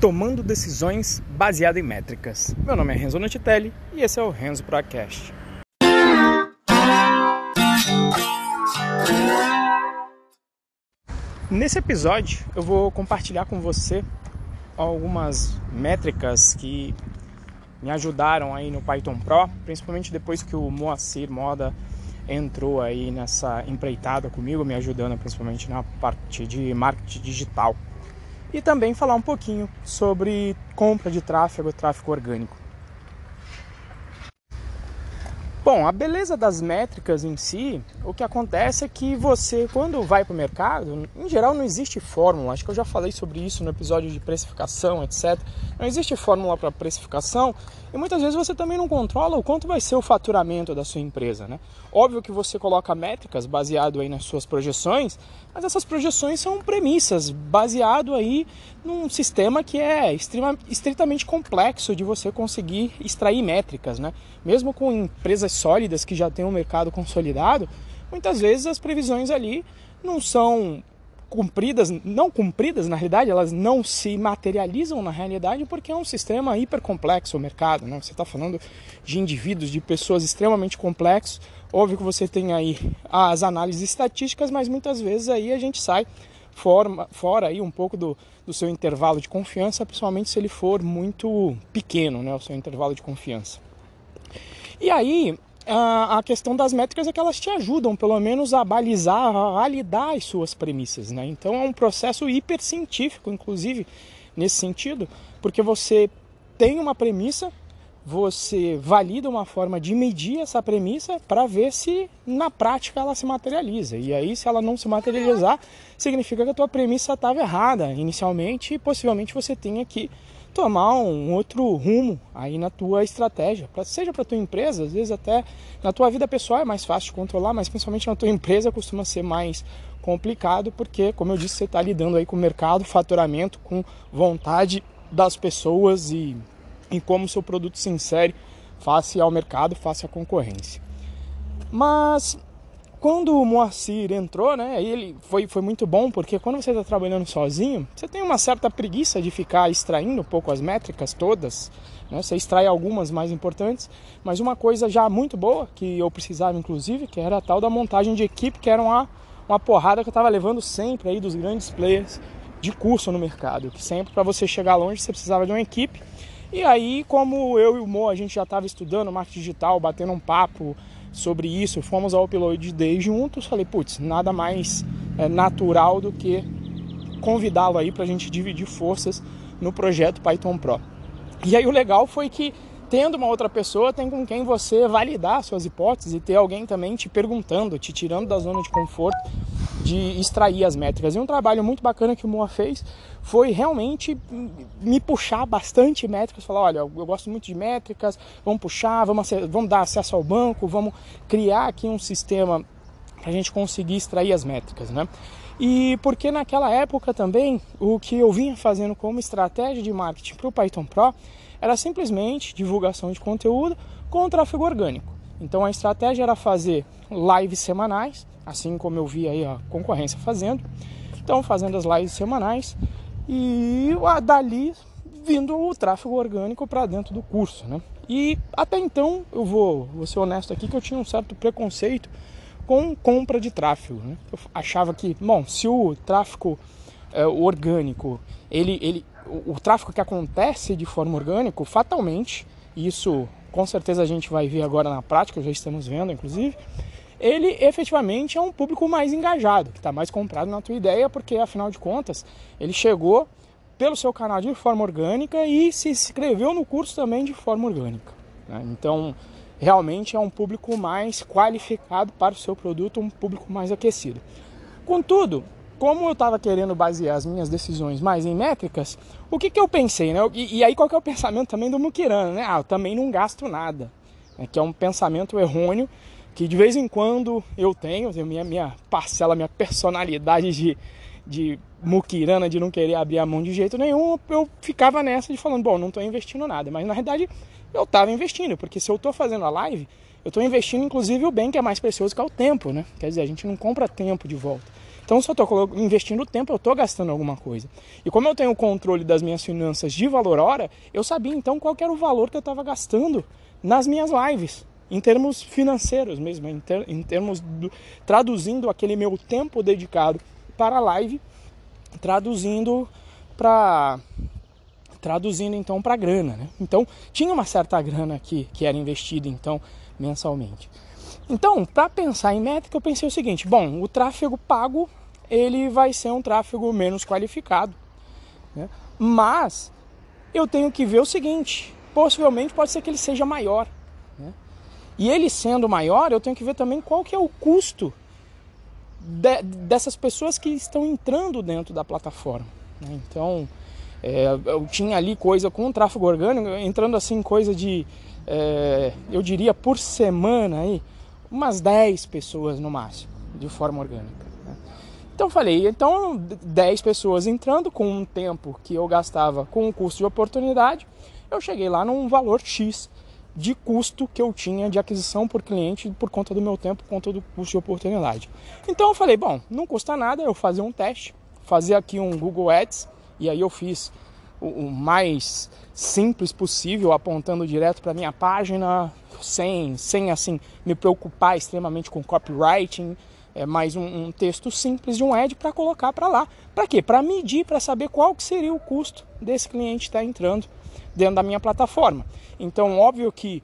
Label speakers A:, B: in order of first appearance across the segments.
A: tomando decisões baseadas em métricas. Meu nome é Renzo Notitelli e esse é o Renzo Procast. Nesse episódio eu vou compartilhar com você algumas métricas que me ajudaram aí no Python Pro, principalmente depois que o Moacir Moda entrou aí nessa empreitada comigo, me ajudando principalmente na parte de marketing digital. E também falar um pouquinho sobre compra de tráfego, tráfego orgânico. Bom, a beleza das métricas em si, o que acontece é que você, quando vai para o mercado, em geral não existe fórmula. Acho que eu já falei sobre isso no episódio de precificação, etc. Não existe fórmula para precificação e muitas vezes você também não controla o quanto vai ser o faturamento da sua empresa, né? Óbvio que você coloca métricas baseado aí nas suas projeções, mas essas projeções são premissas baseado aí num sistema que é extrema, estritamente complexo de você conseguir extrair métricas, né? Mesmo com empresas sólidas que já têm um mercado consolidado, muitas vezes as previsões ali não são cumpridas, não cumpridas na realidade, elas não se materializam na realidade porque é um sistema hiper complexo o mercado, né? Você está falando de indivíduos, de pessoas extremamente complexos. Óbvio que você tem aí as análises estatísticas, mas muitas vezes aí a gente sai fora, fora aí um pouco do, do seu intervalo de confiança, principalmente se ele for muito pequeno, né? O seu intervalo de confiança. E aí, a questão das métricas é que elas te ajudam, pelo menos, a balizar, a validar as suas premissas. Né? Então é um processo hipercientífico, inclusive, nesse sentido, porque você tem uma premissa, você valida uma forma de medir essa premissa para ver se na prática ela se materializa. E aí, se ela não se materializar, significa que a tua premissa estava errada inicialmente e possivelmente você tenha que tomar um outro rumo aí na tua estratégia, pra, seja para tua empresa, às vezes até na tua vida pessoal é mais fácil de controlar, mas principalmente na tua empresa costuma ser mais complicado, porque como eu disse, você está lidando aí com o mercado, faturamento, com vontade das pessoas e, e como o seu produto se insere face ao mercado, face à concorrência. Mas quando o Moacir entrou, né, ele foi, foi muito bom, porque quando você está trabalhando sozinho, você tem uma certa preguiça de ficar extraindo um pouco as métricas todas, né, você extrai algumas mais importantes, mas uma coisa já muito boa, que eu precisava inclusive, que era a tal da montagem de equipe, que era uma, uma porrada que eu estava levando sempre aí dos grandes players de curso no mercado, que sempre para você chegar longe você precisava de uma equipe, e aí como eu e o Mo, a gente já estava estudando marketing digital, batendo um papo, sobre isso, fomos ao Upload Day juntos, falei, putz, nada mais é, natural do que convidá-lo aí para a gente dividir forças no projeto Python Pro. E aí o legal foi que tendo uma outra pessoa, tem com quem você validar suas hipóteses e ter alguém também te perguntando, te tirando da zona de conforto de extrair as métricas. E um trabalho muito bacana que o Moa fez foi realmente me puxar bastante métricas, falar, olha, eu gosto muito de métricas, vamos puxar, vamos, vamos dar acesso ao banco, vamos criar aqui um sistema para a gente conseguir extrair as métricas, né? E porque naquela época também o que eu vinha fazendo como estratégia de marketing para o Python Pro era simplesmente divulgação de conteúdo com tráfego orgânico. Então a estratégia era fazer lives semanais, assim como eu vi aí a concorrência fazendo. Então fazendo as lives semanais e dali vindo o tráfego orgânico para dentro do curso, né? E até então eu vou, vou ser honesto aqui que eu tinha um certo preconceito com compra de tráfego. Né? Eu achava que, bom, se o tráfego é, orgânico ele, ele o, o tráfego que acontece de forma orgânica, fatalmente, isso com certeza a gente vai ver agora na prática, já estamos vendo inclusive, ele efetivamente é um público mais engajado, que está mais comprado na tua ideia, porque afinal de contas ele chegou pelo seu canal de forma orgânica e se inscreveu no curso também de forma orgânica. Né? Então, realmente é um público mais qualificado para o seu produto, um público mais aquecido. Contudo, como eu estava querendo basear as minhas decisões mais em métricas, o que, que eu pensei, né? E, e aí qual que é o pensamento também do Mukirana, né? Ah, eu também não gasto nada, né? que é um pensamento errôneo que de vez em quando eu tenho, minha, minha parcela, minha personalidade de, de Mukirana, de não querer abrir a mão de jeito nenhum, eu ficava nessa de falando, bom, não estou investindo nada, mas na verdade eu estava investindo, porque se eu estou fazendo a live, eu estou investindo inclusive o bem que é mais precioso que é o tempo, né? Quer dizer, a gente não compra tempo de volta. Então, se eu estou investindo tempo, eu estou gastando alguma coisa. E como eu tenho o controle das minhas finanças de valor hora, eu sabia então qual era o valor que eu estava gastando nas minhas lives, em termos financeiros mesmo, em, ter, em termos do, traduzindo aquele meu tempo dedicado para a live, traduzindo para traduzindo então para grana, né? Então tinha uma certa grana aqui que era investida então mensalmente. Então, para pensar em métrica, eu pensei o seguinte: bom, o tráfego pago ele vai ser um tráfego menos qualificado, né? mas eu tenho que ver o seguinte: possivelmente pode ser que ele seja maior? E ele sendo maior, eu tenho que ver também qual que é o custo de, dessas pessoas que estão entrando dentro da plataforma. Né? Então, é, eu tinha ali coisa com tráfego orgânico, entrando assim, coisa de, é, eu diria por semana aí, umas 10 pessoas no máximo, de forma orgânica. Né? Então falei, então 10 pessoas entrando com um tempo que eu gastava com o custo de oportunidade, eu cheguei lá num valor X de custo que eu tinha de aquisição por cliente por conta do meu tempo, por conta do custo de oportunidade. Então eu falei, bom, não custa nada eu fazer um teste, fazer aqui um Google Ads, e aí eu fiz o, mais simples possível, apontando direto para minha página, sem, sem assim me preocupar extremamente com copywriting, é mais um, um texto simples de um ad para colocar para lá. Para quê? Para medir, para saber qual que seria o custo desse cliente estar tá entrando dentro da minha plataforma. Então, óbvio que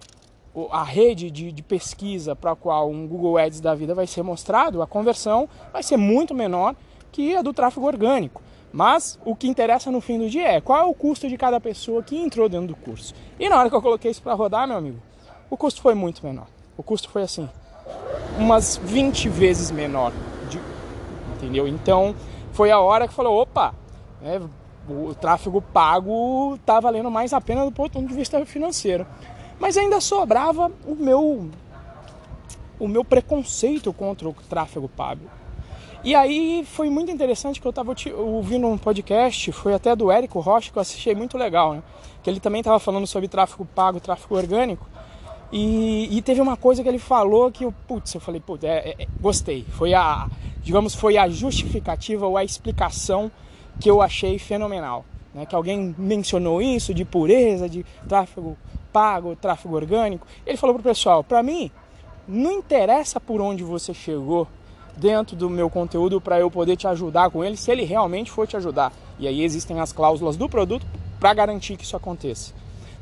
A: a rede de, de pesquisa para a qual um Google Ads da vida vai ser mostrado, a conversão vai ser muito menor que a do tráfego orgânico. Mas o que interessa no fim do dia é qual é o custo de cada pessoa que entrou dentro do curso. E na hora que eu coloquei isso para rodar, meu amigo, o custo foi muito menor. O custo foi assim, umas 20 vezes menor. De, entendeu? Então foi a hora que falou: opa, é, o tráfego pago está valendo mais a pena do ponto de vista financeiro. Mas ainda sobrava o meu o meu preconceito contra o tráfego pago. E aí foi muito interessante que eu estava ouvindo um podcast, foi até do Érico Rocha, que eu assisti muito legal, né? Que ele também estava falando sobre tráfego pago, tráfego orgânico. E, e, teve uma coisa que ele falou que eu, putz, eu falei, putz, é, é, gostei. Foi a, digamos, foi a justificativa ou a explicação que eu achei fenomenal. Né? Que alguém mencionou isso de pureza, de tráfego pago, tráfego orgânico. Ele falou pro pessoal, para mim, não interessa por onde você chegou, dentro do meu conteúdo para eu poder te ajudar com ele, se ele realmente for te ajudar. E aí existem as cláusulas do produto para garantir que isso aconteça.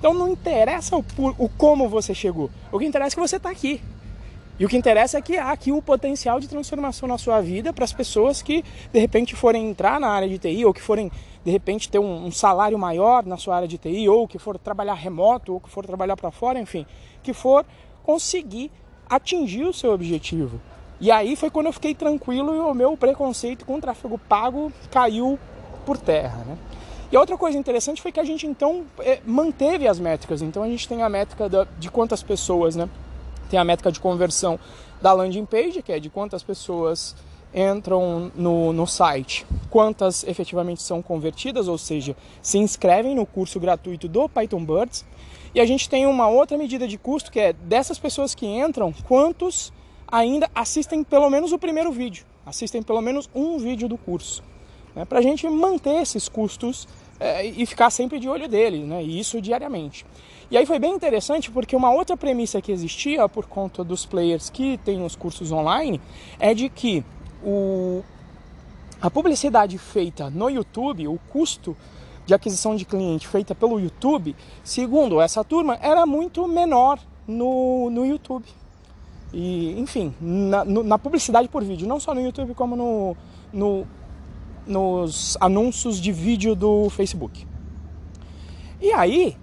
A: Então não interessa o, o, como você chegou, o que interessa é que você está aqui. E o que interessa é que há aqui o potencial de transformação na sua vida para as pessoas que de repente forem entrar na área de TI ou que forem de repente ter um, um salário maior na sua área de TI ou que for trabalhar remoto ou que for trabalhar para fora, enfim, que for conseguir atingir o seu objetivo. E aí foi quando eu fiquei tranquilo e o meu preconceito com o tráfego pago caiu por terra. Né? E outra coisa interessante foi que a gente então é, manteve as métricas. Então a gente tem a métrica de quantas pessoas, né? Tem a métrica de conversão da landing page, que é de quantas pessoas entram no, no site, quantas efetivamente são convertidas, ou seja, se inscrevem no curso gratuito do Python Birds. E a gente tem uma outra medida de custo que é dessas pessoas que entram, quantos ainda assistem pelo menos o primeiro vídeo, assistem pelo menos um vídeo do curso, né, para a gente manter esses custos é, e ficar sempre de olho deles, né, e isso diariamente. E aí foi bem interessante porque uma outra premissa que existia por conta dos players que têm os cursos online é de que o, a publicidade feita no YouTube, o custo de aquisição de cliente feita pelo YouTube, segundo essa turma, era muito menor no, no YouTube. E, enfim, na, na, publicidade por vídeo, não só no YouTube, como no, no, nos anúncios de vídeo do Facebook. E aí,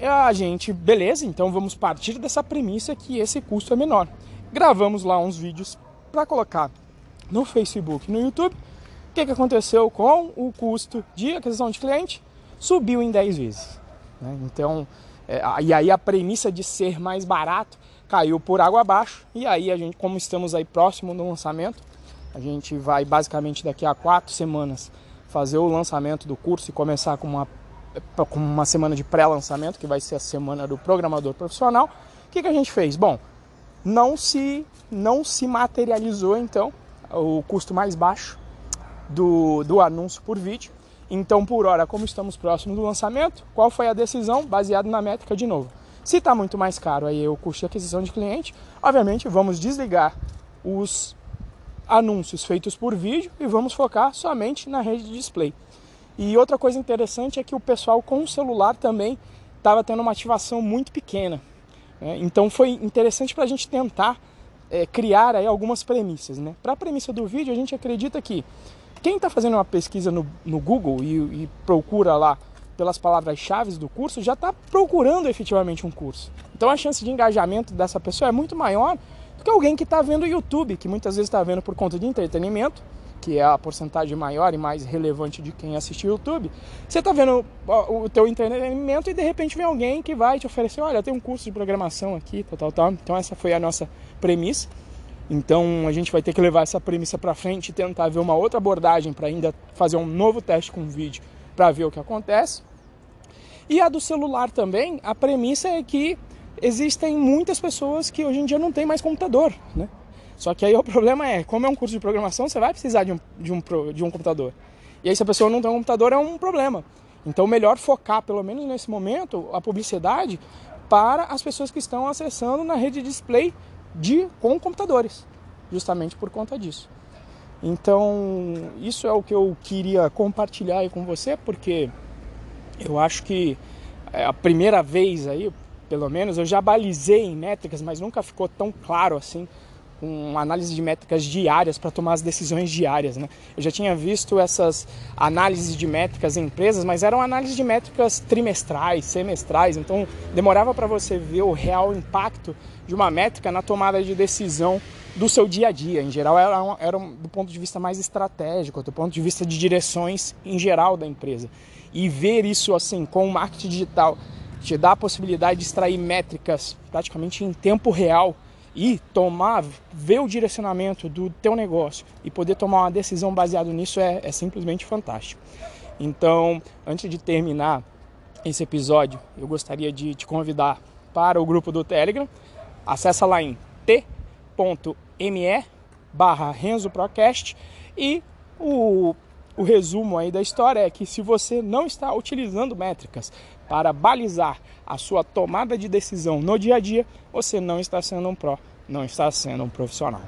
A: a gente, beleza, então vamos partir dessa premissa que esse custo é menor. Gravamos lá uns vídeos para colocar no Facebook no YouTube. O que, que aconteceu com o custo de aquisição de cliente? Subiu em 10 vezes. Né? Então, é, e aí a premissa de ser mais barato caiu por água abaixo. E aí a gente, como estamos aí próximo do lançamento, a gente vai basicamente daqui a quatro semanas fazer o lançamento do curso e começar com uma, com uma semana de pré-lançamento, que vai ser a semana do programador profissional. O que, que a gente fez? Bom, não se, não se materializou então o custo mais baixo do, do anúncio por vídeo. Então, por hora, como estamos próximos do lançamento, qual foi a decisão? Baseado na métrica de novo. Se está muito mais caro aí o custo de aquisição de cliente, obviamente vamos desligar os anúncios feitos por vídeo e vamos focar somente na rede de display. E outra coisa interessante é que o pessoal com o celular também estava tendo uma ativação muito pequena. Né? Então foi interessante para a gente tentar é, criar aí algumas premissas. Né? Para a premissa do vídeo, a gente acredita que quem está fazendo uma pesquisa no, no Google e, e procura lá pelas palavras-chave do curso, já está procurando efetivamente um curso. Então a chance de engajamento dessa pessoa é muito maior do que alguém que está vendo o YouTube, que muitas vezes está vendo por conta de entretenimento, que é a porcentagem maior e mais relevante de quem assiste o YouTube. Você está vendo o teu entretenimento e de repente vem alguém que vai te oferecer, olha, tem um curso de programação aqui, tal, tal, tal. Então essa foi a nossa premissa. Então a gente vai ter que levar essa premissa para frente e tentar ver uma outra abordagem para ainda fazer um novo teste com vídeo para ver o que acontece. E a do celular também, a premissa é que existem muitas pessoas que hoje em dia não têm mais computador, né? Só que aí o problema é, como é um curso de programação, você vai precisar de um, de um, de um computador. E aí se a pessoa não tem um computador é um problema. Então melhor focar, pelo menos nesse momento, a publicidade para as pessoas que estão acessando na rede de display de, com computadores, justamente por conta disso. Então, isso é o que eu queria compartilhar aí com você, porque eu acho que é a primeira vez aí, pelo menos, eu já balizei em métricas, mas nunca ficou tão claro assim com análise de métricas diárias para tomar as decisões diárias. Né? Eu já tinha visto essas análises de métricas em empresas, mas eram análises de métricas trimestrais, semestrais, então demorava para você ver o real impacto de uma métrica na tomada de decisão do seu dia a dia. Em geral, era, era do ponto de vista mais estratégico, do ponto de vista de direções em geral da empresa. E ver isso assim com o marketing digital te dá a possibilidade de extrair métricas praticamente em tempo real e tomar, ver o direcionamento do teu negócio e poder tomar uma decisão baseada nisso é, é simplesmente fantástico. Então, antes de terminar esse episódio, eu gostaria de te convidar para o grupo do Telegram. Acesse lá em t.me barra Renzo Procast e o, o resumo aí da história é que se você não está utilizando métricas para balizar a sua tomada de decisão no dia a dia, você não está sendo um pró, não está sendo um profissional.